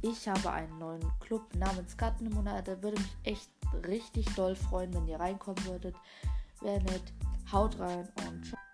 Ich habe einen neuen Club namens Gartenmonate. Würde mich echt richtig doll freuen, wenn ihr reinkommen würdet. Wer nett. Haut rein und ciao.